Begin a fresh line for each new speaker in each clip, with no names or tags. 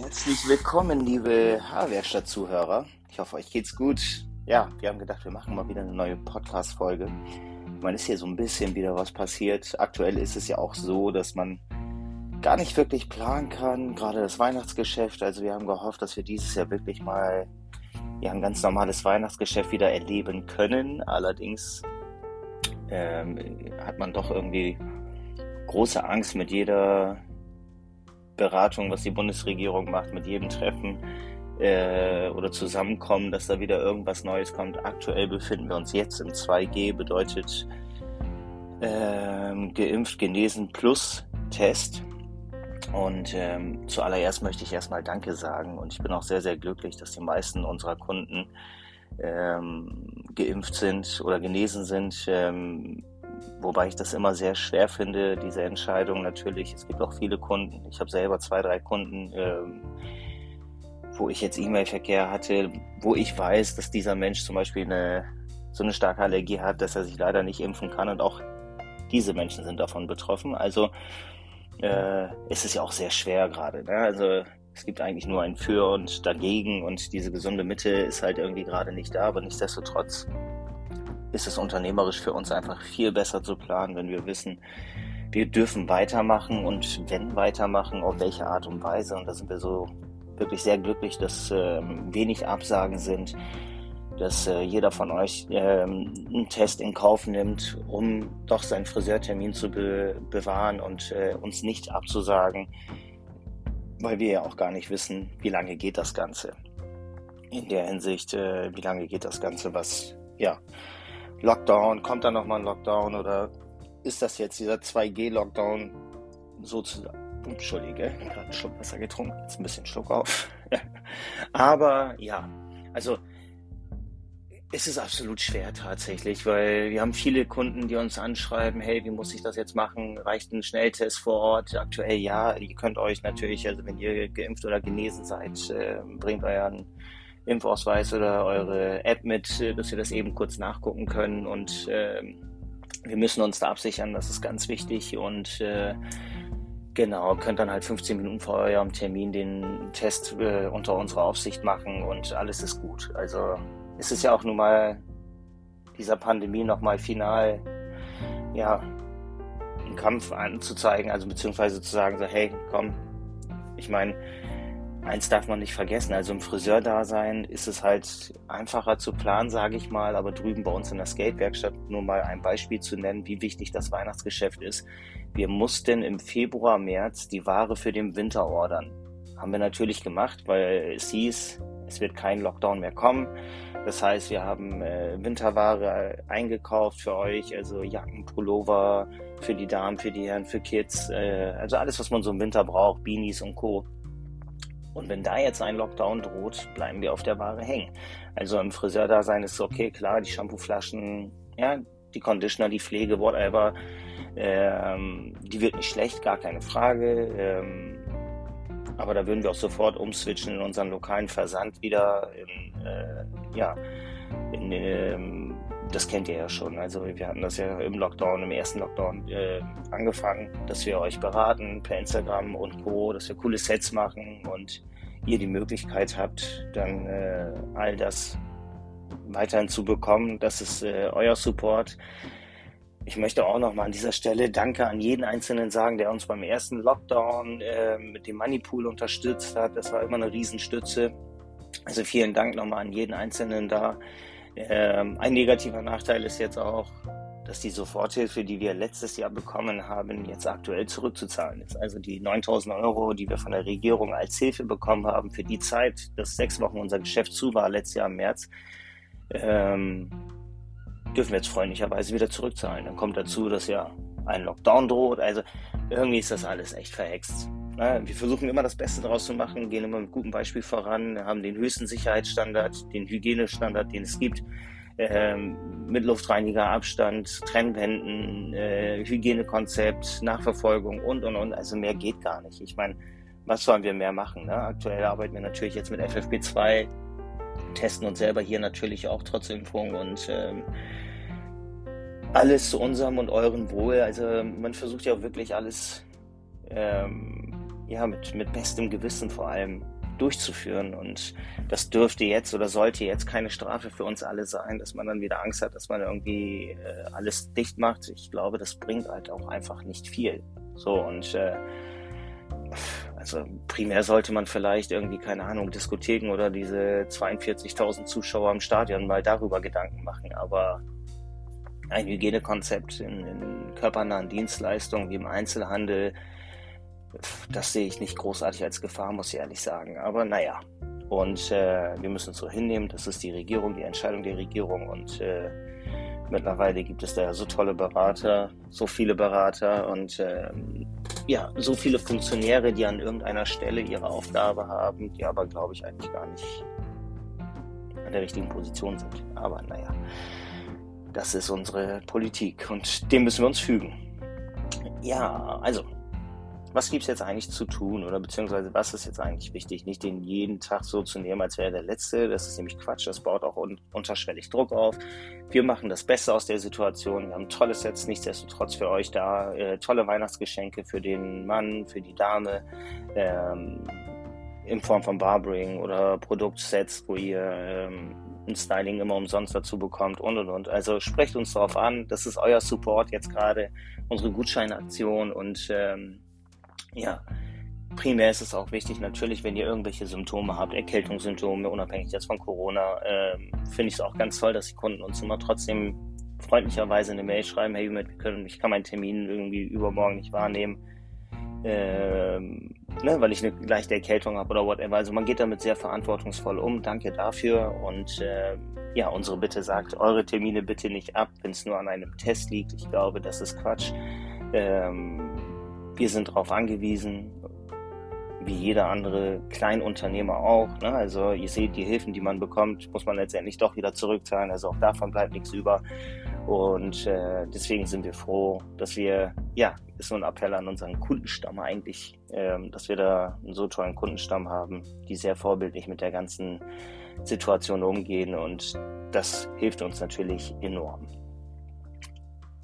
Herzlich willkommen, liebe Haarwerkstatt-Zuhörer. Ich hoffe, euch geht's gut. Ja, wir haben gedacht, wir machen mal wieder eine neue Podcast-Folge. Man ist hier so ein bisschen wieder was passiert. Aktuell ist es ja auch so, dass man gar nicht wirklich planen kann, gerade das Weihnachtsgeschäft. Also wir haben gehofft, dass wir dieses Jahr wirklich mal ja, ein ganz normales Weihnachtsgeschäft wieder erleben können. Allerdings ähm, hat man doch irgendwie große Angst mit jeder Beratung, was die Bundesregierung macht, mit jedem Treffen äh, oder Zusammenkommen, dass da wieder irgendwas Neues kommt. Aktuell befinden wir uns jetzt im 2G, bedeutet äh, geimpft, genesen plus Test. Und ähm, zuallererst möchte ich erstmal Danke sagen und ich bin auch sehr, sehr glücklich, dass die meisten unserer Kunden ähm, geimpft sind oder genesen sind. Ähm, wobei ich das immer sehr schwer finde, diese Entscheidung natürlich. Es gibt auch viele Kunden. Ich habe selber zwei, drei Kunden, ähm, wo ich jetzt E-Mail-Verkehr hatte, wo ich weiß, dass dieser Mensch zum Beispiel eine, so eine starke Allergie hat, dass er sich leider nicht impfen kann und auch diese Menschen sind davon betroffen. Also äh, ist es ja auch sehr schwer gerade. Ne? Also es gibt eigentlich nur ein Für und dagegen und diese gesunde Mitte ist halt irgendwie gerade nicht da, aber nichtsdestotrotz ist es unternehmerisch für uns einfach viel besser zu planen, wenn wir wissen, wir dürfen weitermachen und wenn weitermachen, auf welche Art und Weise. Und da sind wir so wirklich sehr glücklich, dass äh, wenig Absagen sind, dass äh, jeder von euch äh, einen Test in Kauf nimmt, um doch seinen Friseurtermin zu be bewahren und äh, uns nicht abzusagen, weil wir ja auch gar nicht wissen, wie lange geht das Ganze. In der Hinsicht, äh, wie lange geht das Ganze, was ja Lockdown, kommt da nochmal ein Lockdown oder ist das jetzt dieser 2G-Lockdown sozusagen? Entschuldige, gerade einen Schluck Wasser getrunken, jetzt ein bisschen Schluck auf. Aber ja, also es ist absolut schwer tatsächlich, weil wir haben viele Kunden, die uns anschreiben, hey, wie muss ich das jetzt machen? Reicht ein Schnelltest vor Ort? Aktuell ja, ihr könnt euch natürlich, also wenn ihr geimpft oder genesen seid, äh, bringt euren Impfausweis oder eure App mit, dass wir das eben kurz nachgucken können. Und äh, wir müssen uns da absichern, das ist ganz wichtig. Und äh, genau, könnt dann halt 15 Minuten vor eurem Termin den Test äh, unter unserer Aufsicht machen und alles ist gut. Also es ist ja auch nun mal dieser Pandemie nochmal final, ja, einen Kampf anzuzeigen, also beziehungsweise zu sagen, so, hey, komm, ich meine, Eins darf man nicht vergessen, also im Friseurdasein ist es halt einfacher zu planen, sage ich mal, aber drüben bei uns in der Skatewerkstatt, nur mal ein Beispiel zu nennen, wie wichtig das Weihnachtsgeschäft ist. Wir mussten im Februar, März die Ware für den Winter ordern. Haben wir natürlich gemacht, weil es hieß, es wird kein Lockdown mehr kommen. Das heißt, wir haben äh, Winterware eingekauft für euch, also Jacken, Pullover für die Damen, für die Herren, für Kids, äh, also alles, was man so im Winter braucht, Beanies und Co. Und wenn da jetzt ein Lockdown droht, bleiben wir auf der Ware hängen. Also im Friseurdasein ist okay, klar, die Shampooflaschen, ja, die Conditioner, die Pflege, whatever, ähm, die wird nicht schlecht, gar keine Frage. Ähm, aber da würden wir auch sofort umswitchen in unseren lokalen Versand wieder in, äh, ja, in, ähm, das kennt ihr ja schon. Also wir hatten das ja im Lockdown, im ersten Lockdown äh, angefangen, dass wir euch beraten per Instagram und Co., dass wir coole Sets machen und ihr die Möglichkeit habt, dann äh, all das weiterhin zu bekommen. Das ist äh, euer Support. Ich möchte auch noch mal an dieser Stelle Danke an jeden Einzelnen sagen, der uns beim ersten Lockdown äh, mit dem Moneypool unterstützt hat. Das war immer eine Riesenstütze. Also vielen Dank nochmal an jeden Einzelnen da. Ähm, ein negativer Nachteil ist jetzt auch, dass die Soforthilfe, die wir letztes Jahr bekommen haben, jetzt aktuell zurückzuzahlen ist. Also die 9000 Euro, die wir von der Regierung als Hilfe bekommen haben für die Zeit, dass sechs Wochen unser Geschäft zu war, letztes Jahr im März, ähm, dürfen wir jetzt freundlicherweise wieder zurückzahlen. Dann kommt dazu, dass ja ein Lockdown droht. Also irgendwie ist das alles echt verhext. Wir versuchen immer das Beste daraus zu machen, gehen immer mit gutem Beispiel voran, haben den höchsten Sicherheitsstandard, den Hygienestandard, den es gibt, ähm, mit Luftreiniger, Abstand, Trennwänden, äh, Hygienekonzept, Nachverfolgung und und und. Also mehr geht gar nicht. Ich meine, was sollen wir mehr machen? Ne? Aktuell arbeiten wir natürlich jetzt mit FFP2, testen uns selber hier natürlich auch trotz Impfung und ähm, alles zu unserem und eurem Wohl. Also man versucht ja auch wirklich alles ähm, ja, mit, mit bestem Gewissen vor allem durchzuführen. Und das dürfte jetzt oder sollte jetzt keine Strafe für uns alle sein, dass man dann wieder Angst hat, dass man irgendwie äh, alles dicht macht. Ich glaube, das bringt halt auch einfach nicht viel. So und äh, also primär sollte man vielleicht irgendwie, keine Ahnung, Diskotheken oder diese 42.000 Zuschauer im Stadion mal darüber Gedanken machen. Aber ein Hygienekonzept in, in körpernahen Dienstleistungen wie im Einzelhandel, das sehe ich nicht großartig als Gefahr, muss ich ehrlich sagen. Aber naja, und äh, wir müssen es so hinnehmen, das ist die Regierung, die Entscheidung der Regierung und äh, mittlerweile gibt es da so tolle Berater, so viele Berater und äh, ja, so viele Funktionäre, die an irgendeiner Stelle ihre Aufgabe haben, die aber, glaube ich, eigentlich gar nicht an der richtigen Position sind. Aber naja, das ist unsere Politik und dem müssen wir uns fügen. Ja, also was gibt es jetzt eigentlich zu tun oder beziehungsweise was ist jetzt eigentlich wichtig? Nicht den jeden Tag so zu nehmen, als wäre der letzte. Das ist nämlich Quatsch. Das baut auch un unterschwellig Druck auf. Wir machen das Beste aus der Situation. Wir haben tolle Sets nichtsdestotrotz für euch da. Äh, tolle Weihnachtsgeschenke für den Mann, für die Dame. Ähm, in Form von Barbering oder Produktsets, wo ihr ähm, ein Styling immer umsonst dazu bekommt und und und. Also sprecht uns darauf an. Das ist euer Support jetzt gerade, unsere Gutscheinaktion und ähm, ja, primär ist es auch wichtig, natürlich, wenn ihr irgendwelche Symptome habt, Erkältungssymptome, unabhängig jetzt von Corona, äh, finde ich es auch ganz toll, dass die Kunden uns immer trotzdem freundlicherweise eine Mail schreiben, hey, wir können, ich kann meinen Termin irgendwie übermorgen nicht wahrnehmen, ähm, ne, weil ich eine leichte Erkältung habe oder whatever. Also man geht damit sehr verantwortungsvoll um. Danke dafür. Und äh, ja, unsere Bitte sagt, eure Termine bitte nicht ab, wenn es nur an einem Test liegt. Ich glaube, das ist Quatsch. Ähm, wir sind darauf angewiesen, wie jeder andere Kleinunternehmer auch. Ne? Also ihr seht, die Hilfen, die man bekommt, muss man letztendlich doch wieder zurückzahlen. Also auch davon bleibt nichts über. Und äh, deswegen sind wir froh, dass wir, ja, ist so ein Appell an unseren Kundenstamm eigentlich, ähm, dass wir da einen so tollen Kundenstamm haben, die sehr vorbildlich mit der ganzen Situation umgehen. Und das hilft uns natürlich enorm.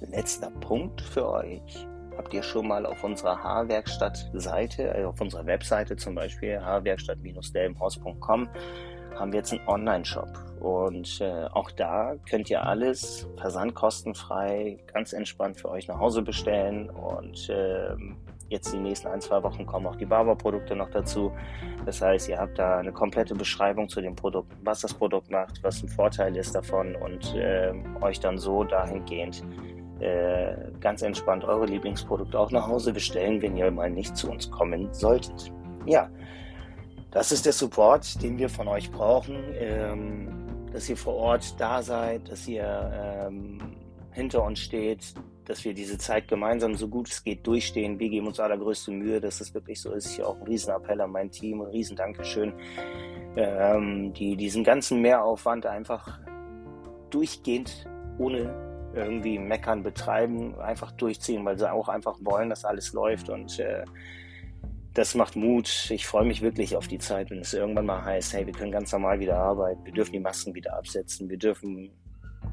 Letzter Punkt für euch habt ihr schon mal auf unserer Haarwerkstatt-Seite, also auf unserer Webseite zum Beispiel, haarwerkstatt-delmhorst.com, haben wir jetzt einen Online-Shop. Und äh, auch da könnt ihr alles versandkostenfrei, ganz entspannt für euch nach Hause bestellen. Und äh, jetzt die nächsten ein, zwei Wochen kommen auch die Barber-Produkte noch dazu. Das heißt, ihr habt da eine komplette Beschreibung zu dem Produkt, was das Produkt macht, was ein Vorteil ist davon und äh, euch dann so dahingehend äh, ganz entspannt eure Lieblingsprodukte auch nach Hause bestellen, wenn ihr mal nicht zu uns kommen solltet. Ja, das ist der Support, den wir von euch brauchen, ähm, dass ihr vor Ort da seid, dass ihr ähm, hinter uns steht, dass wir diese Zeit gemeinsam so gut es geht durchstehen. Wir geben uns allergrößte Mühe, dass es wirklich so ist. Hier auch ein Riesenappell an mein Team, ein Riesendankeschön, ähm, die diesen ganzen Mehraufwand einfach durchgehend ohne irgendwie meckern, betreiben, einfach durchziehen, weil sie auch einfach wollen, dass alles läuft und äh, das macht Mut. Ich freue mich wirklich auf die Zeit, wenn es irgendwann mal heißt, hey, wir können ganz normal wieder arbeiten, wir dürfen die Masken wieder absetzen, wir dürfen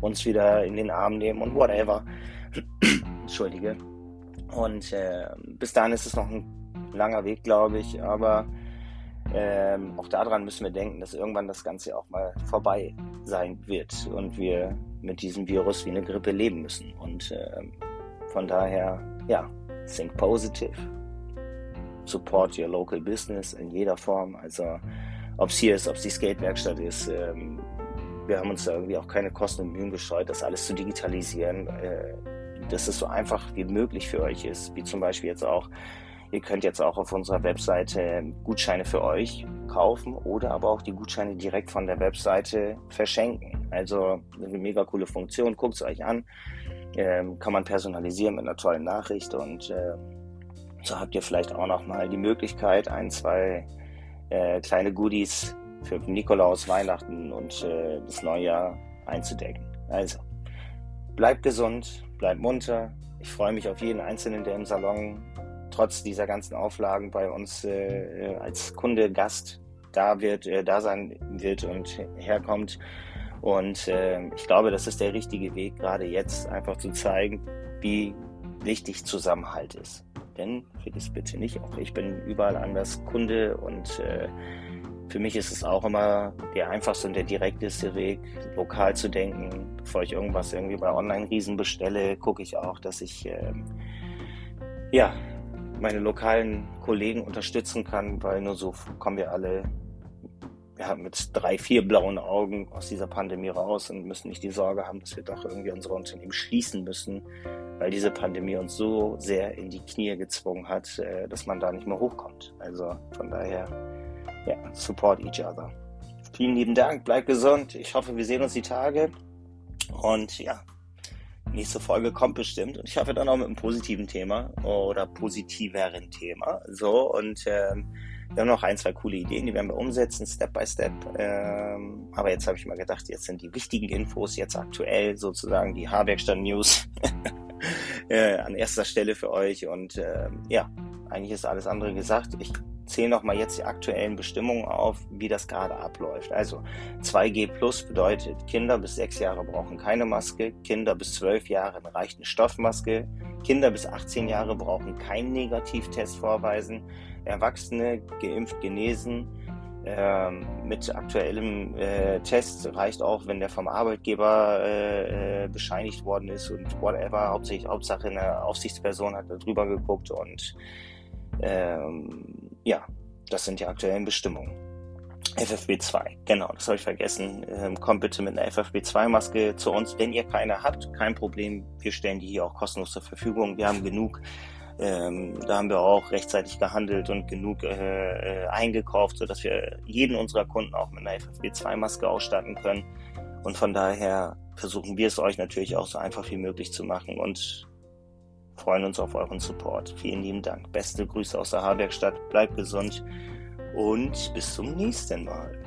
uns wieder in den Arm nehmen und whatever. Entschuldige. Und äh, bis dahin ist es noch ein langer Weg, glaube ich, aber ähm, auch daran müssen wir denken, dass irgendwann das Ganze auch mal vorbei sein wird und wir mit diesem Virus wie eine Grippe leben müssen. Und ähm, von daher, ja, think positive. Support your local business in jeder Form. Also ob es hier ist, ob es die Skatewerkstatt ist. Ähm, wir haben uns da irgendwie auch keine Kosten und Mühen gescheut, das alles zu digitalisieren. Äh, dass es so einfach wie möglich für euch ist, wie zum Beispiel jetzt auch Ihr könnt jetzt auch auf unserer Webseite Gutscheine für euch kaufen oder aber auch die Gutscheine direkt von der Webseite verschenken. Also eine mega coole Funktion, guckt es euch an. Ähm, kann man personalisieren mit einer tollen Nachricht und äh, so habt ihr vielleicht auch noch mal die Möglichkeit, ein, zwei äh, kleine Goodies für Nikolaus, Weihnachten und äh, das Neujahr einzudecken. Also bleibt gesund, bleibt munter. Ich freue mich auf jeden Einzelnen, der im Salon trotz dieser ganzen Auflagen bei uns äh, als Kunde, Gast da wird, äh, da sein wird und herkommt. Und äh, ich glaube, das ist der richtige Weg, gerade jetzt einfach zu zeigen, wie wichtig Zusammenhalt ist. denn vergiss bitte nicht, auch ich bin überall anders Kunde und äh, für mich ist es auch immer der einfachste und der direkteste Weg, lokal zu denken. Bevor ich irgendwas irgendwie bei Online-Riesen bestelle, gucke ich auch, dass ich äh, ja, meine lokalen Kollegen unterstützen kann, weil nur so kommen wir alle ja, mit drei, vier blauen Augen aus dieser Pandemie raus und müssen nicht die Sorge haben, dass wir doch irgendwie unsere Unternehmen schließen müssen, weil diese Pandemie uns so sehr in die Knie gezwungen hat, äh, dass man da nicht mehr hochkommt. Also von daher, ja, support each other. Vielen lieben Dank, bleibt gesund. Ich hoffe, wir sehen uns die Tage. Und ja, nächste Folge kommt bestimmt. Und ich hoffe dann auch mit einem positiven Thema oder positiveren Thema. So, und ähm, wir haben noch ein, zwei coole Ideen, die werden wir umsetzen, Step by Step. Ähm, aber jetzt habe ich mal gedacht, jetzt sind die wichtigen Infos jetzt aktuell sozusagen die Haarwerkstatt News äh, an erster Stelle für euch. Und äh, ja, eigentlich ist alles andere gesagt. Ich zähle nochmal jetzt die aktuellen Bestimmungen auf, wie das gerade abläuft. Also 2G Plus bedeutet, Kinder bis sechs Jahre brauchen keine Maske, Kinder bis zwölf Jahre reicht eine Stoffmaske, Kinder bis 18 Jahre brauchen keinen Negativtest vorweisen. Erwachsene geimpft, genesen. Ähm, mit aktuellem äh, Test reicht auch, wenn der vom Arbeitgeber äh, äh, bescheinigt worden ist und whatever. Hauptsächlich, Hauptsache eine Aufsichtsperson hat da drüber geguckt und ähm, ja, das sind die aktuellen Bestimmungen. FFP2, genau, das habe ich vergessen. Ähm, kommt bitte mit einer FFP2-Maske zu uns. Wenn ihr keine habt, kein Problem. Wir stellen die hier auch kostenlos zur Verfügung. Wir haben genug ähm, da haben wir auch rechtzeitig gehandelt und genug äh, äh, eingekauft, sodass wir jeden unserer Kunden auch mit einer FFP2-Maske ausstatten können. Und von daher versuchen wir es euch natürlich auch so einfach wie möglich zu machen und freuen uns auf euren Support. Vielen lieben Dank. Beste Grüße aus der Haarwerkstatt. Bleibt gesund und bis zum nächsten Mal.